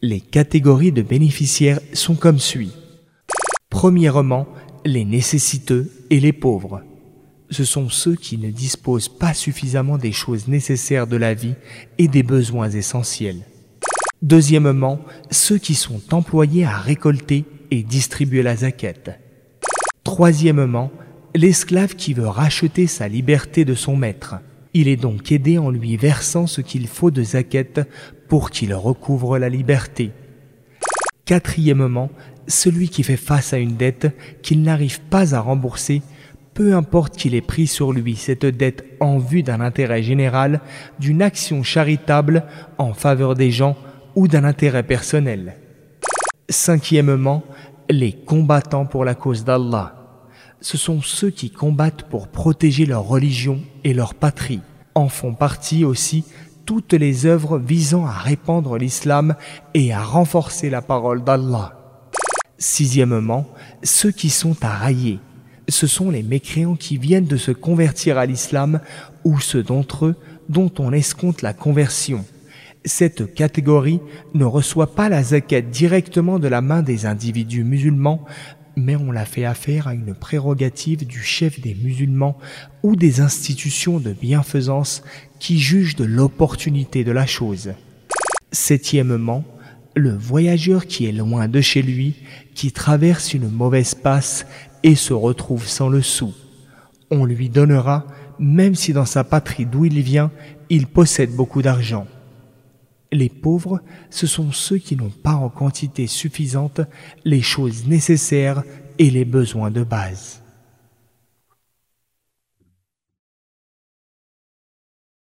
Les catégories de bénéficiaires sont comme suit. Premièrement, les nécessiteux et les pauvres. Ce sont ceux qui ne disposent pas suffisamment des choses nécessaires de la vie et des besoins essentiels. Deuxièmement, ceux qui sont employés à récolter et distribuer la zaquette. Troisièmement, l'esclave qui veut racheter sa liberté de son maître. Il est donc aidé en lui versant ce qu'il faut de zaquette pour qu'il recouvre la liberté. Quatrièmement, celui qui fait face à une dette qu'il n'arrive pas à rembourser, peu importe qu'il ait pris sur lui cette dette en vue d'un intérêt général, d'une action charitable en faveur des gens ou d'un intérêt personnel. Cinquièmement, les combattants pour la cause d'Allah. Ce sont ceux qui combattent pour protéger leur religion et leur patrie. En font partie aussi toutes les œuvres visant à répandre l'islam et à renforcer la parole d'Allah. Sixièmement, ceux qui sont à railler. Ce sont les mécréants qui viennent de se convertir à l'islam ou ceux d'entre eux dont on escompte la conversion. Cette catégorie ne reçoit pas la zakat directement de la main des individus musulmans, mais on la fait affaire à une prérogative du chef des musulmans ou des institutions de bienfaisance qui jugent de l'opportunité de la chose. Septièmement, le voyageur qui est loin de chez lui, qui traverse une mauvaise passe et se retrouve sans le sou. On lui donnera, même si dans sa patrie d'où il vient, il possède beaucoup d'argent. Les pauvres, ce sont ceux qui n'ont pas en quantité suffisante les choses nécessaires et les besoins de base.